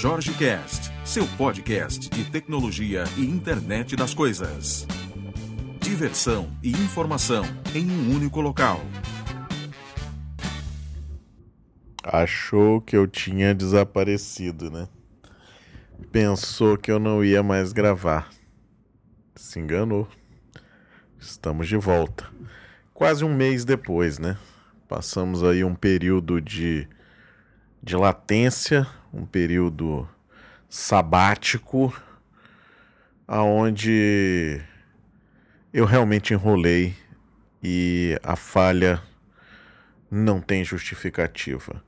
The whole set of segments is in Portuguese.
Jorge Cast, seu podcast de tecnologia e internet das coisas. Diversão e informação em um único local. Achou que eu tinha desaparecido, né? Pensou que eu não ia mais gravar. Se enganou. Estamos de volta. Quase um mês depois, né? Passamos aí um período de, de latência, um período sabático, aonde eu realmente enrolei e a falha não tem justificativa.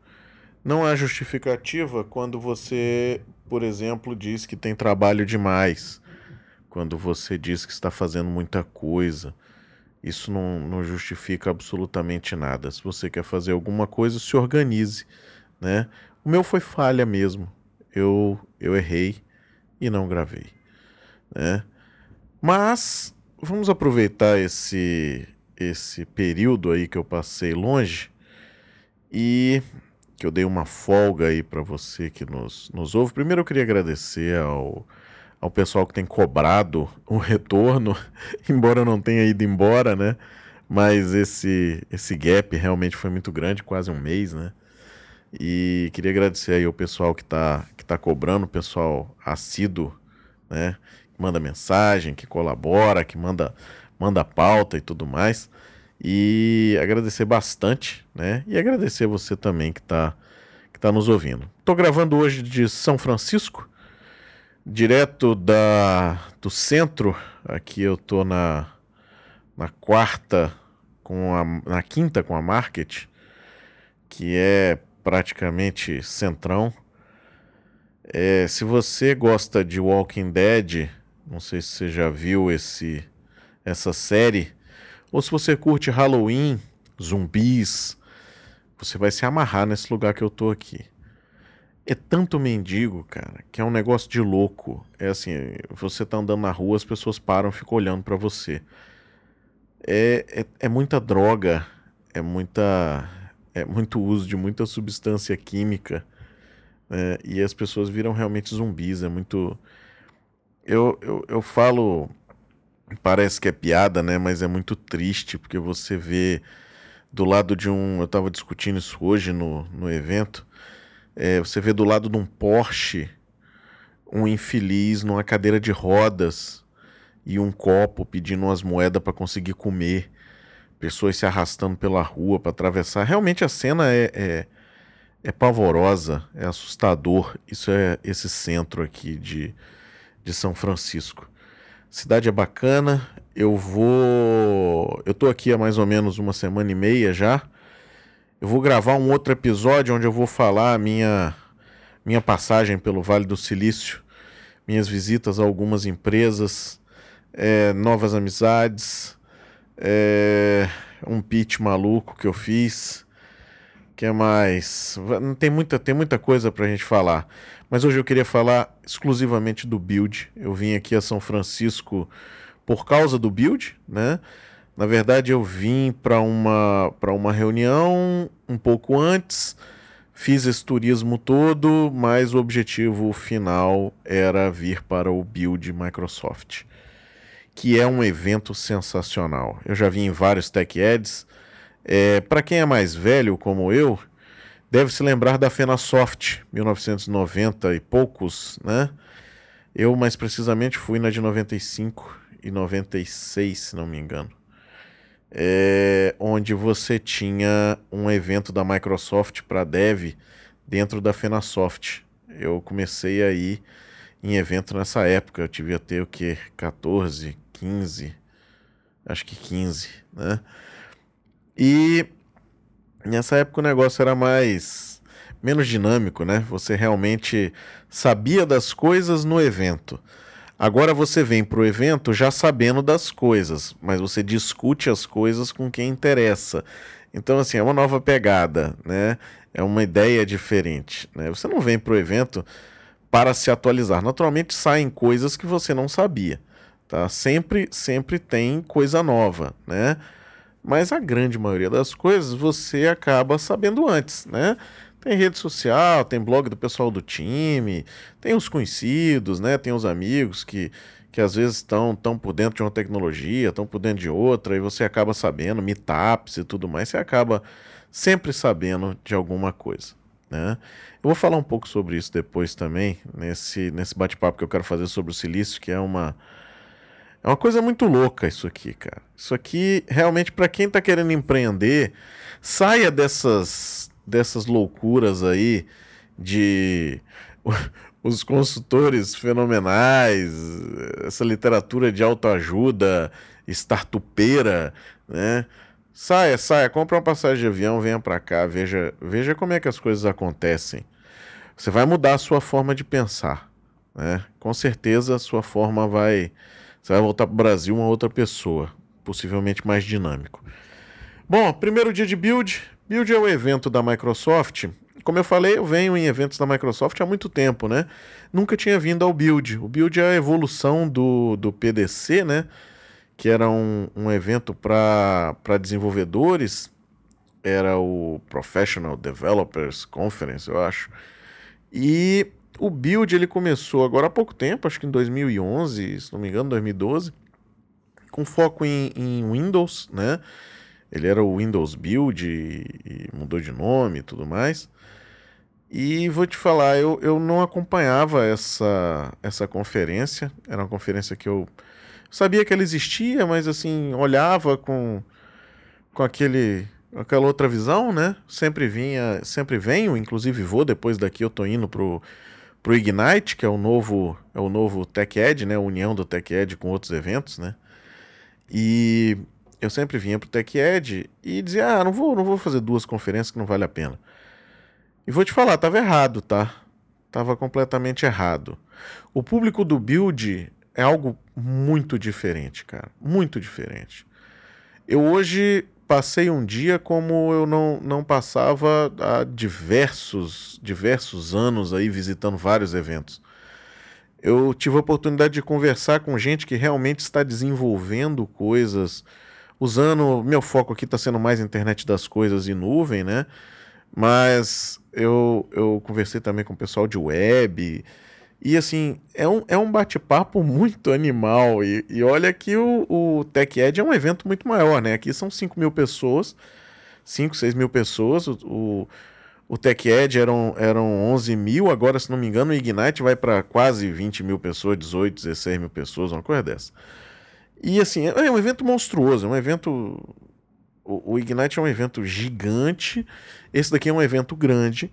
Não há justificativa quando você, por exemplo, diz que tem trabalho demais, quando você diz que está fazendo muita coisa. Isso não, não justifica absolutamente nada. Se você quer fazer alguma coisa, se organize, né? O meu foi falha mesmo. Eu, eu errei e não gravei, né? Mas vamos aproveitar esse esse período aí que eu passei longe e que eu dei uma folga aí para você que nos, nos ouve. Primeiro eu queria agradecer ao, ao pessoal que tem cobrado o retorno, embora eu não tenha ido embora, né? Mas esse, esse gap realmente foi muito grande, quase um mês, né? E queria agradecer aí ao pessoal que está que tá cobrando, o pessoal assíduo, né? Que manda mensagem, que colabora, que manda, manda pauta e tudo mais. E agradecer bastante, né? E agradecer você também que está que tá nos ouvindo. Estou gravando hoje de São Francisco, direto da, do centro. Aqui eu tô na, na quarta com a, na quinta com a Market, que é praticamente centrão. É, se você gosta de Walking Dead, não sei se você já viu esse essa série, ou se você curte Halloween, zumbis, você vai se amarrar nesse lugar que eu tô aqui. É tanto mendigo, cara, que é um negócio de louco. É assim, você tá andando na rua, as pessoas param ficam olhando para você. É, é, é, muita droga, é muita é muito uso de muita substância química né, e as pessoas viram realmente zumbis. É muito. Eu, eu, eu falo Parece que é piada, né? Mas é muito triste porque você vê do lado de um. Eu estava discutindo isso hoje no, no evento. É, você vê do lado de um Porsche um infeliz numa cadeira de rodas e um copo pedindo umas moedas para conseguir comer. Pessoas se arrastando pela rua para atravessar. Realmente a cena é, é, é, pavorosa, é assustador. Isso é esse centro aqui de, de São Francisco. Cidade é bacana. Eu vou. Eu tô aqui há mais ou menos uma semana e meia já. Eu vou gravar um outro episódio onde eu vou falar a minha, minha passagem pelo Vale do Silício, minhas visitas a algumas empresas, é, novas amizades, é, um pitch maluco que eu fiz. que mais? Tem muita, tem muita coisa pra gente falar. Mas hoje eu queria falar exclusivamente do build. Eu vim aqui a São Francisco por causa do build, né? Na verdade, eu vim para uma, uma reunião um pouco antes, fiz esse turismo todo, mas o objetivo final era vir para o Build Microsoft, que é um evento sensacional. Eu já vim em vários Tech Eds. É, para quem é mais velho, como eu, deve se lembrar da FenaSoft, 1990 e poucos, né? Eu, mais precisamente, fui na de 95 e 96, se não me engano. É, onde você tinha um evento da Microsoft para dev dentro da FenaSoft. Eu comecei aí em evento nessa época. Eu tive até o que? 14, 15, acho que 15, né? E Nessa época o negócio era mais menos dinâmico, né? Você realmente sabia das coisas no evento. Agora você vem para o evento já sabendo das coisas, mas você discute as coisas com quem interessa. Então, assim, é uma nova pegada, né? É uma ideia diferente. Né? Você não vem para o evento para se atualizar. Naturalmente saem coisas que você não sabia. Tá? Sempre, sempre tem coisa nova, né? mas a grande maioria das coisas você acaba sabendo antes, né? Tem rede social, tem blog do pessoal do time, tem os conhecidos, né? Tem os amigos que, que às vezes estão tão por dentro de uma tecnologia, estão por dentro de outra, e você acaba sabendo, meetups e tudo mais, você acaba sempre sabendo de alguma coisa. Né? Eu vou falar um pouco sobre isso depois também, nesse, nesse bate-papo que eu quero fazer sobre o silício, que é uma, é uma coisa muito louca isso aqui, cara. Isso aqui, realmente, para quem está querendo empreender, saia dessas dessas loucuras aí de os consultores fenomenais, essa literatura de autoajuda startupeira, né? Saia, saia, compra uma passagem de avião, venha para cá, veja, veja como é que as coisas acontecem. Você vai mudar a sua forma de pensar, né? Com certeza a sua forma vai, você vai voltar para o Brasil uma outra pessoa, possivelmente mais dinâmico. Bom, primeiro dia de build, Build é o evento da Microsoft. Como eu falei, eu venho em eventos da Microsoft há muito tempo, né? Nunca tinha vindo ao Build. O Build é a evolução do, do PDC, né? Que era um, um evento para desenvolvedores. Era o Professional Developers Conference, eu acho. E o Build ele começou agora há pouco tempo, acho que em 2011, se não me engano, 2012, com foco em, em Windows, né? Ele era o Windows Build e, e mudou de nome e tudo mais. E vou te falar, eu, eu não acompanhava essa, essa conferência. Era uma conferência que eu sabia que ela existia, mas assim, olhava com, com aquele aquela outra visão, né? Sempre vinha, sempre venho, inclusive vou depois daqui eu tô indo pro pro Ignite, que é o novo é o novo Tech Ed, né? A união do Tech Ed com outros eventos, né? E eu sempre vinha pro Tech Ed e dizia: "Ah, não vou, não vou fazer duas conferências que não vale a pena". E vou te falar, tava errado, tá? Tava completamente errado. O público do Build é algo muito diferente, cara, muito diferente. Eu hoje passei um dia como eu não, não passava há diversos, diversos anos aí visitando vários eventos. Eu tive a oportunidade de conversar com gente que realmente está desenvolvendo coisas usando. Meu foco aqui está sendo mais internet das coisas e nuvem, né? Mas eu, eu conversei também com o pessoal de web. E assim, é um, é um bate-papo muito animal. E, e olha que o, o Tech Ed é um evento muito maior, né? Aqui são 5 mil pessoas, 5, 6 mil pessoas. O, o, o Tech Ed eram, eram 11 mil, agora, se não me engano, o Ignite vai para quase 20 mil pessoas, 18, 16 mil pessoas, uma coisa dessa. E assim, é um evento monstruoso, é um evento. O, o Ignite é um evento gigante. Esse daqui é um evento grande.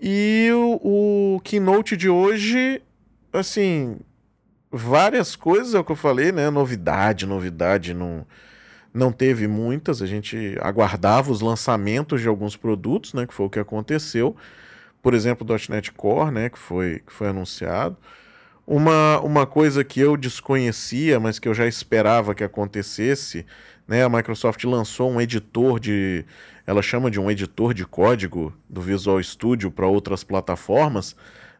E o, o keynote de hoje, assim, várias coisas, é o que eu falei, né? Novidade, novidade, não, não teve muitas. A gente aguardava os lançamentos de alguns produtos, né? Que foi o que aconteceu. Por exemplo, o .NET Core, né? Que foi, que foi anunciado. Uma, uma coisa que eu desconhecia, mas que eu já esperava que acontecesse, né? A Microsoft lançou um editor de. Ela chama de um editor de código do Visual Studio para outras plataformas,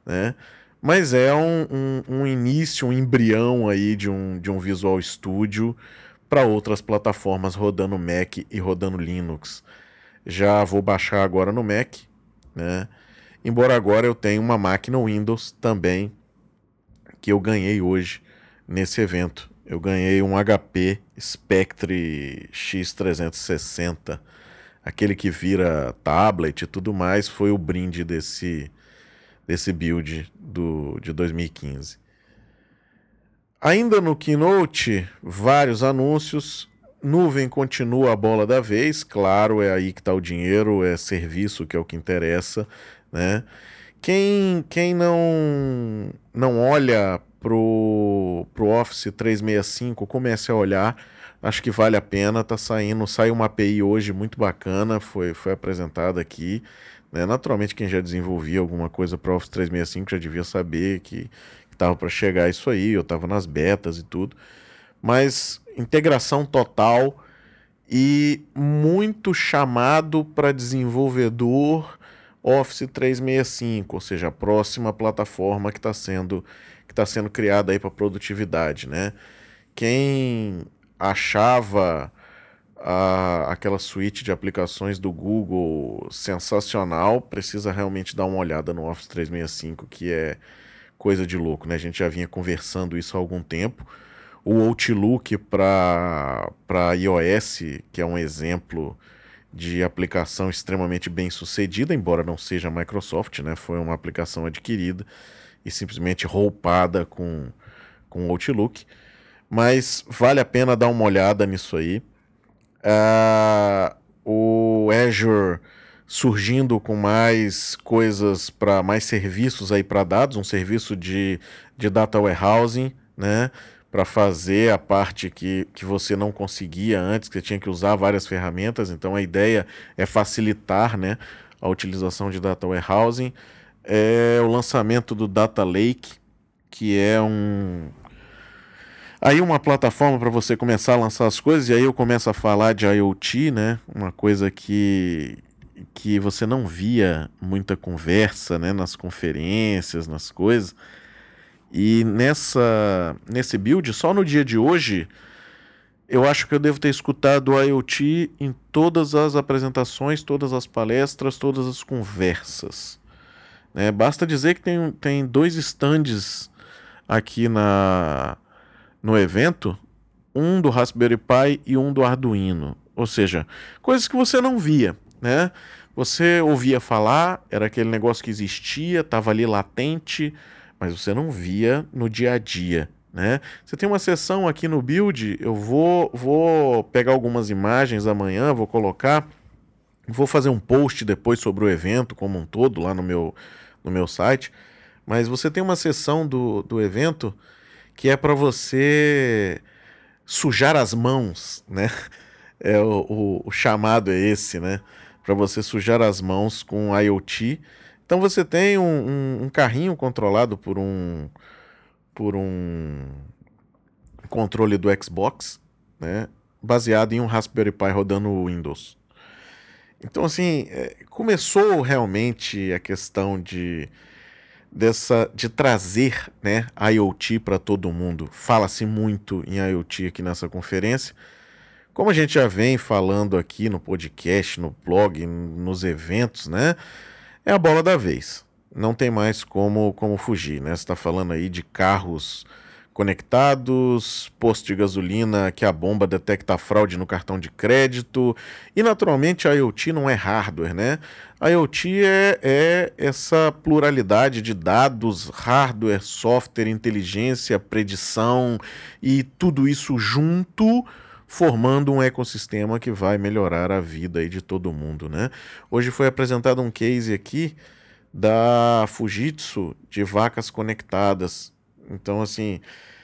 né? Mas é um, um, um, início, um embrião aí de um, de um Visual Studio para outras plataformas rodando Mac e rodando Linux. Já vou baixar agora no Mac, né? Embora agora eu tenha uma máquina Windows também que eu ganhei hoje nesse evento. Eu ganhei um HP Spectre X360, aquele que vira tablet e tudo mais, foi o brinde desse, desse build do, de 2015. Ainda no Keynote, vários anúncios. Nuvem continua a bola da vez, claro, é aí que está o dinheiro, é serviço que é o que interessa, né? Quem, quem não, não olha pro, pro Office 365, comece a olhar. Acho que vale a pena, tá saindo, saiu uma API hoje muito bacana, foi, foi apresentada aqui. Né? Naturalmente, quem já desenvolvia alguma coisa para Office 365 já devia saber que estava para chegar isso aí, eu estava nas betas e tudo. Mas integração total e muito chamado para desenvolvedor Office 365, ou seja, a próxima plataforma que está sendo que está sendo criada para produtividade, né? Quem achava a, aquela suíte de aplicações do Google sensacional. Precisa realmente dar uma olhada no Office 365, que é coisa de louco, né? A gente já vinha conversando isso há algum tempo. O Outlook para iOS, que é um exemplo de aplicação extremamente bem sucedida, embora não seja a Microsoft, né? Foi uma aplicação adquirida e simplesmente roupada com, com Outlook. Mas vale a pena dar uma olhada nisso aí. Uh, o Azure surgindo com mais coisas para mais serviços aí para dados, um serviço de, de data warehousing, né? Para fazer a parte que, que você não conseguia antes, que você tinha que usar várias ferramentas. Então a ideia é facilitar né, a utilização de data warehousing. É o lançamento do Data Lake, que é um, Aí uma plataforma para você começar a lançar as coisas, e aí eu começo a falar de IoT, né? Uma coisa que, que você não via muita conversa né? nas conferências, nas coisas. E nessa nesse build, só no dia de hoje, eu acho que eu devo ter escutado o IoT em todas as apresentações, todas as palestras, todas as conversas. Né? Basta dizer que tem, tem dois stands aqui na no evento, um do Raspberry Pi e um do Arduino. Ou seja, coisas que você não via, né? Você ouvia falar, era aquele negócio que existia, estava ali latente, mas você não via no dia a dia, né? Você tem uma sessão aqui no build, eu vou vou pegar algumas imagens amanhã, vou colocar, vou fazer um post depois sobre o evento como um todo lá no meu no meu site, mas você tem uma sessão do, do evento que é para você sujar as mãos, né? É o, o, o chamado é esse, né? Para você sujar as mãos com IoT. Então você tem um, um, um, carrinho controlado por um por um controle do Xbox, né? Baseado em um Raspberry Pi rodando Windows. Então assim é, começou realmente a questão de dessa de trazer, né, IoT para todo mundo. Fala-se muito em IoT aqui nessa conferência. Como a gente já vem falando aqui no podcast, no blog, nos eventos, né? É a bola da vez. Não tem mais como como fugir, né? Você está falando aí de carros conectados, posto de gasolina que a bomba detecta fraude no cartão de crédito. E naturalmente a IoT não é hardware, né? A IoT é, é essa pluralidade de dados, hardware, software, inteligência, predição e tudo isso junto formando um ecossistema que vai melhorar a vida de todo mundo, né? Hoje foi apresentado um case aqui da Fujitsu de vacas conectadas. Então, assim,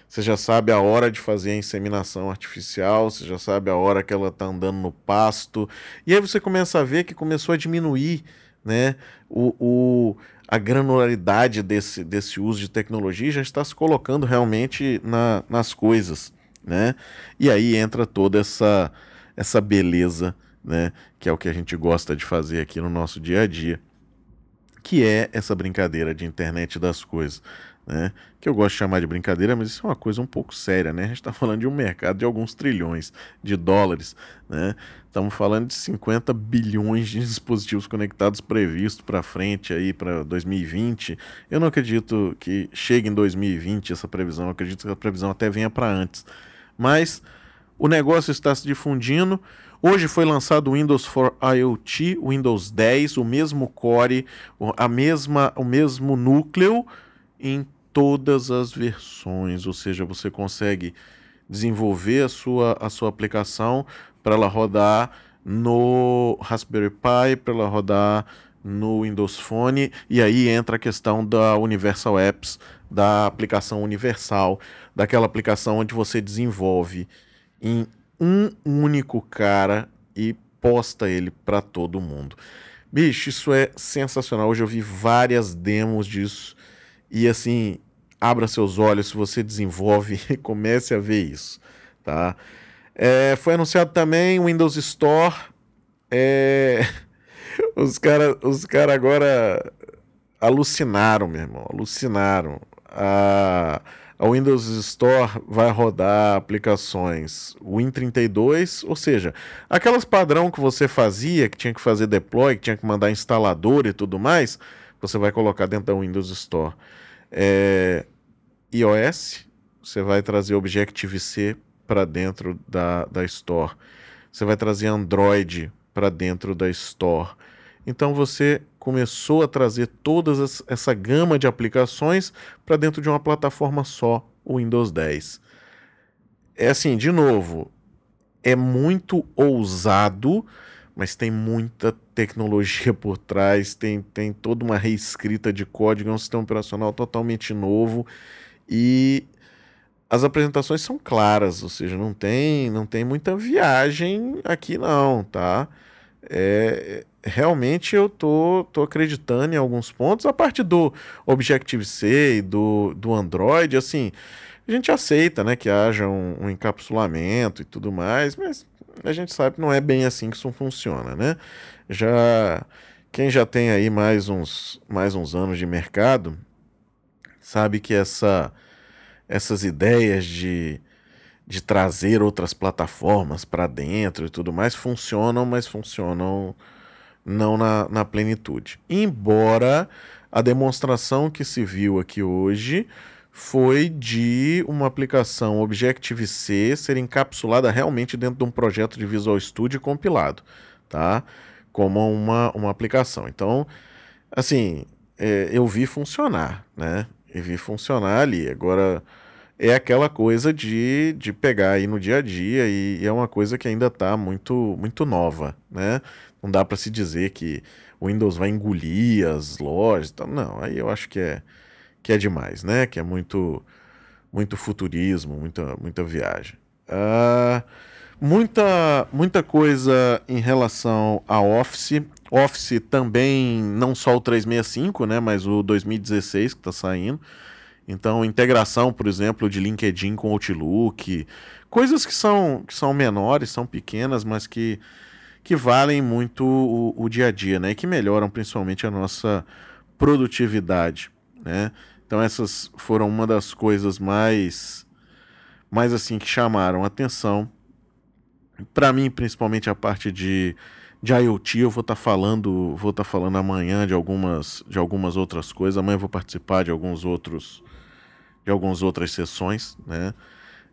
você já sabe a hora de fazer a inseminação artificial, você já sabe a hora que ela está andando no pasto. E aí você começa a ver que começou a diminuir né, o, o, a granularidade desse, desse uso de tecnologia já está se colocando realmente na, nas coisas. Né? E aí entra toda essa, essa beleza, né, que é o que a gente gosta de fazer aqui no nosso dia a dia, que é essa brincadeira de internet das coisas né? Que eu gosto de chamar de brincadeira, mas isso é uma coisa um pouco séria, né? A gente está falando de um mercado de alguns trilhões de dólares, né? Estamos falando de 50 bilhões de dispositivos conectados previsto para frente aí para 2020. Eu não acredito que chegue em 2020 essa previsão, eu acredito que a previsão até venha para antes. Mas o negócio está se difundindo. Hoje foi lançado o Windows for IoT, o Windows 10, o mesmo core, a mesma, o mesmo núcleo em todas as versões, ou seja, você consegue desenvolver a sua, a sua aplicação para ela rodar no Raspberry Pi, para ela rodar no Windows Phone, e aí entra a questão da Universal Apps, da aplicação universal, daquela aplicação onde você desenvolve em um único cara e posta ele para todo mundo. Bicho, isso é sensacional. Hoje eu vi várias demos disso e assim, abra seus olhos se você desenvolve e comece a ver isso, tá? É, foi anunciado também o Windows Store. É... Os caras os cara agora alucinaram, meu irmão, alucinaram. A, a Windows Store vai rodar aplicações Win32, ou seja, aquelas padrão que você fazia, que tinha que fazer deploy, que tinha que mandar instalador e tudo mais, você vai colocar dentro da Windows Store. É, iOS, você vai trazer Objective-C para dentro da, da Store. Você vai trazer Android para dentro da Store. Então você começou a trazer toda essa gama de aplicações para dentro de uma plataforma só, o Windows 10. É assim, de novo, é muito ousado, mas tem muita tecnologia por trás, tem, tem toda uma reescrita de código, é um sistema operacional totalmente novo e as apresentações são claras, ou seja, não tem, não tem muita viagem aqui não, tá? É, realmente eu tô, tô acreditando em alguns pontos. A parte do Objective-C e do, do Android, assim, a gente aceita, né, que haja um, um, encapsulamento e tudo mais, mas a gente sabe que não é bem assim que isso funciona, né? Já quem já tem aí mais uns, mais uns anos de mercado sabe que essa, essas ideias de de trazer outras plataformas para dentro e tudo mais funcionam, mas funcionam não na, na plenitude. Embora a demonstração que se viu aqui hoje foi de uma aplicação Objective-C ser encapsulada realmente dentro de um projeto de Visual Studio compilado, tá? Como uma, uma aplicação. Então, assim, é, eu vi funcionar, né? Vi funcionar ali. Agora, é aquela coisa de, de pegar aí no dia a dia e, e é uma coisa que ainda está muito, muito nova, né? Não dá para se dizer que o Windows vai engolir as lojas, não, aí eu acho que é, que é demais, né? Que é muito, muito futurismo, muita, muita viagem. Uh, muita, muita coisa em relação a Office. Office também, não só o 365, né? Mas o 2016 que está saindo. Então, integração, por exemplo, de LinkedIn com Outlook, coisas que são, que são menores, são pequenas, mas que, que valem muito o, o dia a dia, né? E que melhoram principalmente a nossa produtividade, né? Então, essas foram uma das coisas mais, mais assim, que chamaram atenção. Para mim, principalmente a parte de, de IoT, eu vou estar tá falando, vou estar tá falando amanhã de algumas, de algumas outras coisas. Amanhã eu vou participar de alguns outros de algumas outras sessões, né?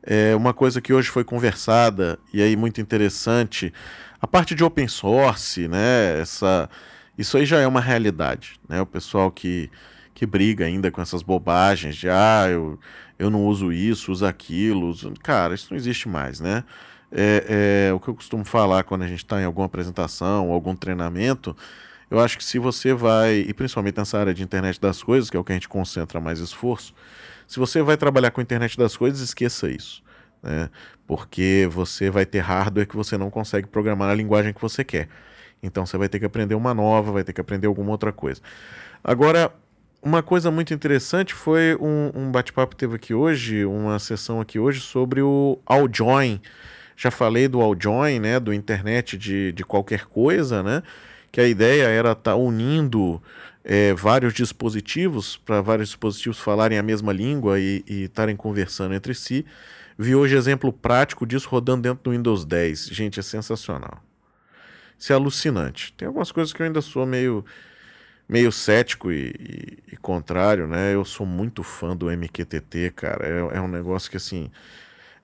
É uma coisa que hoje foi conversada e aí muito interessante, a parte de open source, né? Essa, isso aí já é uma realidade, né? O pessoal que, que briga ainda com essas bobagens de ah, eu, eu não uso isso, uso aquilo, uso... cara, isso não existe mais, né? É, é, o que eu costumo falar quando a gente está em alguma apresentação, algum treinamento, eu acho que se você vai, e principalmente nessa área de internet das coisas, que é o que a gente concentra mais esforço, se você vai trabalhar com a internet das coisas, esqueça isso. Né? Porque você vai ter hardware que você não consegue programar na linguagem que você quer. Então você vai ter que aprender uma nova, vai ter que aprender alguma outra coisa. Agora, uma coisa muito interessante foi um, um bate-papo que teve aqui hoje, uma sessão aqui hoje sobre o Alljoin. Já falei do Alljoin, né, do internet de, de qualquer coisa, né, que a ideia era estar tá unindo é, vários dispositivos, para vários dispositivos falarem a mesma língua e estarem conversando entre si. Vi hoje exemplo prático disso rodando dentro do Windows 10. Gente, é sensacional. Isso é alucinante. Tem algumas coisas que eu ainda sou meio, meio cético e, e, e contrário, né? Eu sou muito fã do MQTT, cara. É, é um negócio que, assim,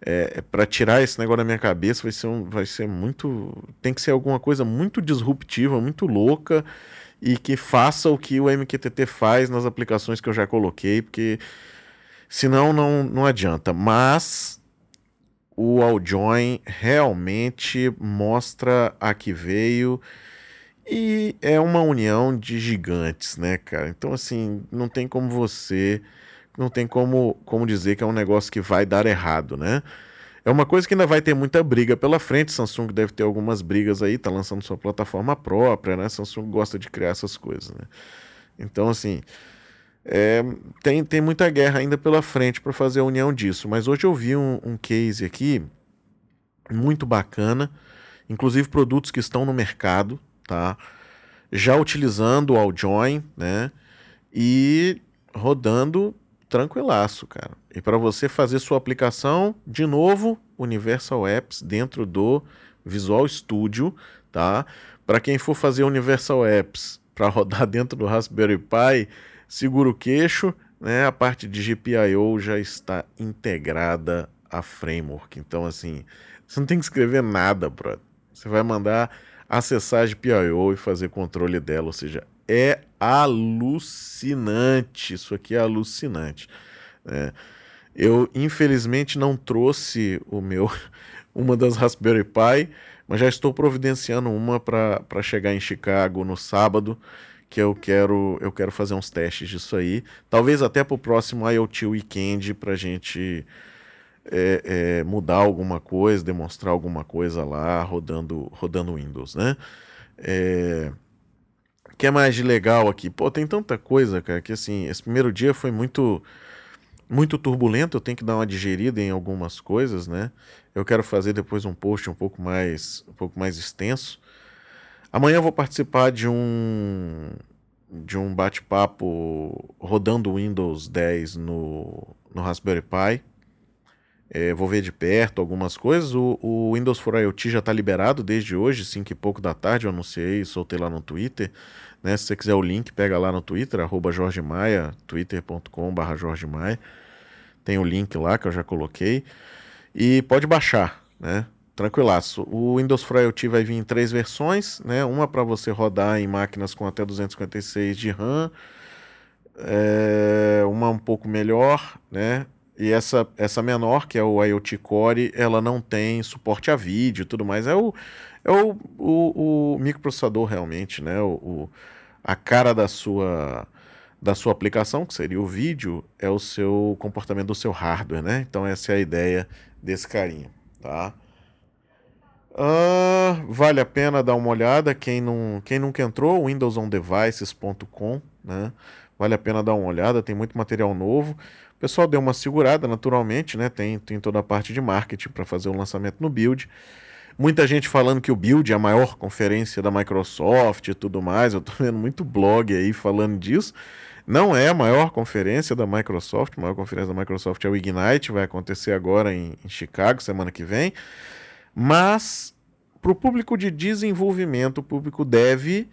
é, é para tirar esse negócio da minha cabeça vai ser, um, vai ser muito. Tem que ser alguma coisa muito disruptiva, muito louca e que faça o que o MQTT faz nas aplicações que eu já coloquei, porque senão não, não adianta. Mas o Alljoin realmente mostra a que veio e é uma união de gigantes, né, cara? Então, assim, não tem como você. Não tem como, como dizer que é um negócio que vai dar errado, né? É uma coisa que ainda vai ter muita briga pela frente. Samsung deve ter algumas brigas aí, tá lançando sua plataforma própria, né? Samsung gosta de criar essas coisas, né? Então, assim, é, tem, tem muita guerra ainda pela frente para fazer a união disso. Mas hoje eu vi um, um case aqui muito bacana, inclusive produtos que estão no mercado, tá? Já utilizando o Alljoin, né? E rodando tranquilaço, cara. E para você fazer sua aplicação, de novo, Universal Apps dentro do Visual Studio, tá? Para quem for fazer Universal Apps para rodar dentro do Raspberry Pi, segura o queixo, né? A parte de GPIO já está integrada à framework. Então, assim, você não tem que escrever nada, bro. Você vai mandar acessar a GPIO e fazer controle dela, ou seja, é alucinante. Isso aqui é alucinante. É, eu, infelizmente, não trouxe o meu uma das Raspberry Pi, mas já estou providenciando uma para chegar em Chicago no sábado, que eu quero eu quero fazer uns testes disso aí. Talvez até para o próximo IoT Weekend para a gente é, é, mudar alguma coisa, demonstrar alguma coisa lá rodando, rodando Windows, né? É, que é mais de legal aqui? Pô, tem tanta coisa, cara, que assim, esse primeiro dia foi muito muito turbulento, eu tenho que dar uma digerida em algumas coisas, né? Eu quero fazer depois um post um pouco mais um pouco mais extenso. Amanhã eu vou participar de um de um bate-papo rodando Windows 10 no, no Raspberry Pi. É, vou ver de perto algumas coisas. O, o Windows for IoT já está liberado desde hoje, 5 e pouco da tarde. Eu anunciei, soltei lá no Twitter. Né? Se você quiser o link, pega lá no Twitter, arroba Jorge Maia, twitter.com.br Jorge Maia. Tem o link lá que eu já coloquei. E pode baixar, né? Tranquilaço. O Windows for IoT vai vir em três versões, né? Uma para você rodar em máquinas com até 256 de RAM, é, uma um pouco melhor, né? E essa, essa menor, que é o IoT Core, ela não tem suporte a vídeo e tudo mais. É o, é o, o, o microprocessador realmente, né? O, o, a cara da sua da sua aplicação, que seria o vídeo, é o seu comportamento do seu hardware, né? Então essa é a ideia desse carinha, tá? Uh, vale a pena dar uma olhada, quem, não, quem nunca entrou, windowsondevices.com, né? Vale a pena dar uma olhada, tem muito material novo. O pessoal deu uma segurada, naturalmente, né? Tem, tem toda a parte de marketing para fazer o lançamento no Build. Muita gente falando que o Build é a maior conferência da Microsoft e tudo mais. Eu tô vendo muito blog aí falando disso. Não é a maior conferência da Microsoft. A maior conferência da Microsoft é o Ignite, vai acontecer agora em, em Chicago, semana que vem. Mas, para o público de desenvolvimento, o público dev,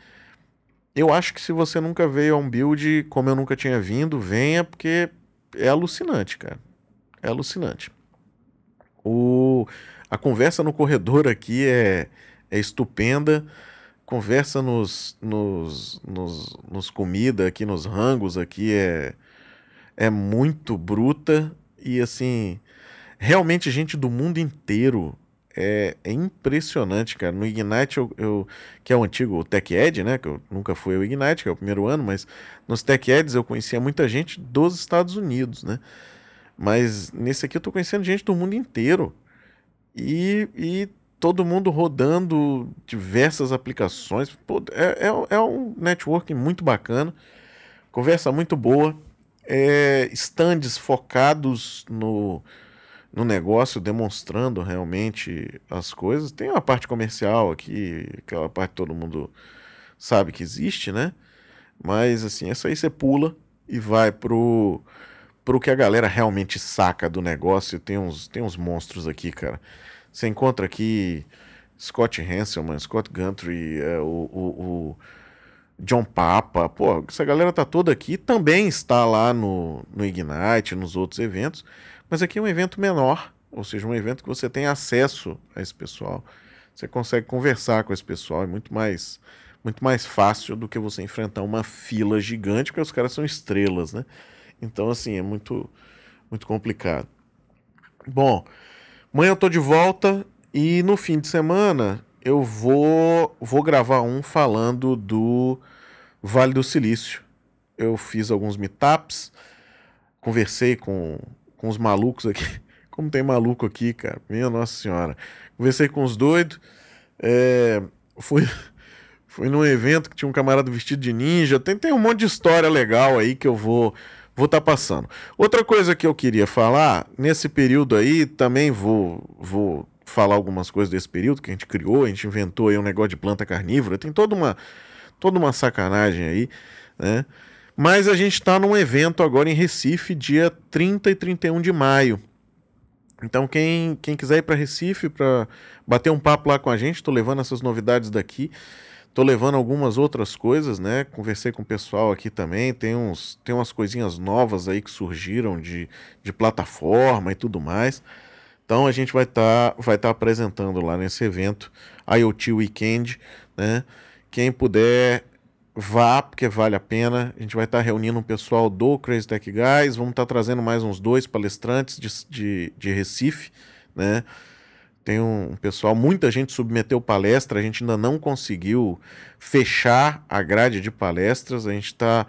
eu acho que se você nunca veio a um build como eu nunca tinha vindo, venha, porque é alucinante, cara. É alucinante. O, a conversa no corredor aqui é, é estupenda. Conversa nos, nos, nos, nos comida aqui, nos rangos aqui é, é muito bruta. E assim, realmente gente do mundo inteiro é, é, impressionante, cara. No Ignite, eu, eu, que é o antigo Tech Ed, né? Que eu nunca fui o Ignite, que é o primeiro ano, mas nos Tech Eds eu conhecia muita gente dos Estados Unidos, né? Mas nesse aqui eu tô conhecendo gente do mundo inteiro. E, e todo mundo rodando diversas aplicações. Pô, é, é, é um networking muito bacana, conversa muito boa, é, stands focados no no negócio, demonstrando realmente as coisas. Tem uma parte comercial aqui, aquela parte que todo mundo sabe que existe, né? Mas assim, essa aí você pula e vai pro pro que a galera realmente saca do negócio. Tem uns tem uns monstros aqui, cara. Você encontra aqui Scott Hanselman, Scott Guntry, é, o, o, o John Papa, pô, essa galera tá toda aqui, também está lá no, no Ignite, nos outros eventos, mas aqui é um evento menor, ou seja, um evento que você tem acesso a esse pessoal. Você consegue conversar com esse pessoal, é muito mais muito mais fácil do que você enfrentar uma fila gigante, porque os caras são estrelas, né? Então, assim, é muito, muito complicado. Bom, amanhã eu tô de volta e no fim de semana eu vou, vou gravar um falando do Vale do Silício. Eu fiz alguns meetups, conversei com com os malucos aqui. Como tem maluco aqui, cara. Minha Nossa Senhora. Conversei com os doidos. É, fui, fui num evento que tinha um camarada vestido de ninja. Tem, tem um monte de história legal aí que eu vou vou estar tá passando. Outra coisa que eu queria falar, nesse período aí, também vou, vou falar algumas coisas desse período que a gente criou, a gente inventou aí um negócio de planta carnívora, tem toda uma, toda uma sacanagem aí, né? Mas a gente está num evento agora em Recife, dia 30 e 31 de maio. Então, quem, quem quiser ir para Recife para bater um papo lá com a gente, estou levando essas novidades daqui. Estou levando algumas outras coisas, né? Conversei com o pessoal aqui também. Tem, uns, tem umas coisinhas novas aí que surgiram de, de plataforma e tudo mais. Então a gente vai estar tá, vai tá apresentando lá nesse evento IoT Weekend, né? Quem puder vá, porque vale a pena. A gente vai estar reunindo um pessoal do Crazy Tech Guys, vamos estar trazendo mais uns dois palestrantes de, de, de Recife, né? Tem um pessoal, muita gente submeteu palestra, a gente ainda não conseguiu fechar a grade de palestras. A gente está.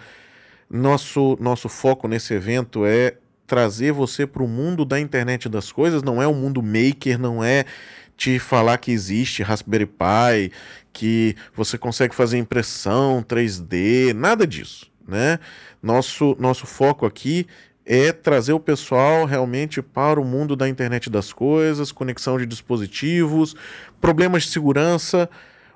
Nosso, nosso foco nesse evento é trazer você para o mundo da internet das coisas, não é o um mundo maker, não é te falar que existe Raspberry Pi, que você consegue fazer impressão 3D, nada disso, né? Nosso, nosso foco aqui é trazer o pessoal realmente para o mundo da internet das coisas, conexão de dispositivos, problemas de segurança.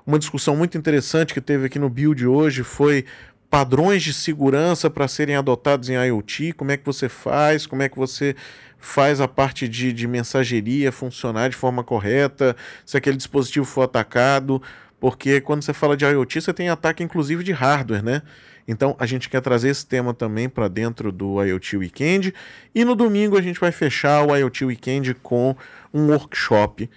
Uma discussão muito interessante que teve aqui no build hoje foi padrões de segurança para serem adotados em IoT, como é que você faz, como é que você faz a parte de, de mensageria funcionar de forma correta, se aquele dispositivo for atacado, porque quando você fala de IoT, você tem ataque inclusive de hardware, né? Então a gente quer trazer esse tema também para dentro do IoT Weekend. E no domingo a gente vai fechar o IoT Weekend com um workshop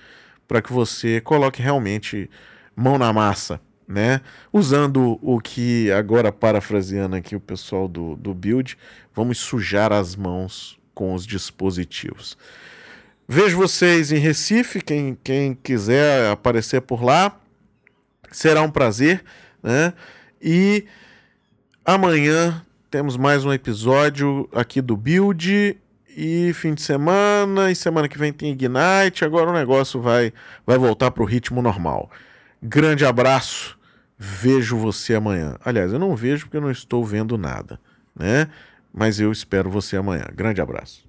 para que você coloque realmente mão na massa, né? Usando o que agora parafraseando aqui o pessoal do, do build, vamos sujar as mãos com os dispositivos. Vejo vocês em Recife, quem, quem quiser aparecer por lá. Será um prazer, né? E amanhã temos mais um episódio aqui do Build e fim de semana e semana que vem tem Ignite. Agora o negócio vai vai voltar para o ritmo normal. Grande abraço. Vejo você amanhã. Aliás, eu não vejo porque eu não estou vendo nada, né? Mas eu espero você amanhã. Grande abraço.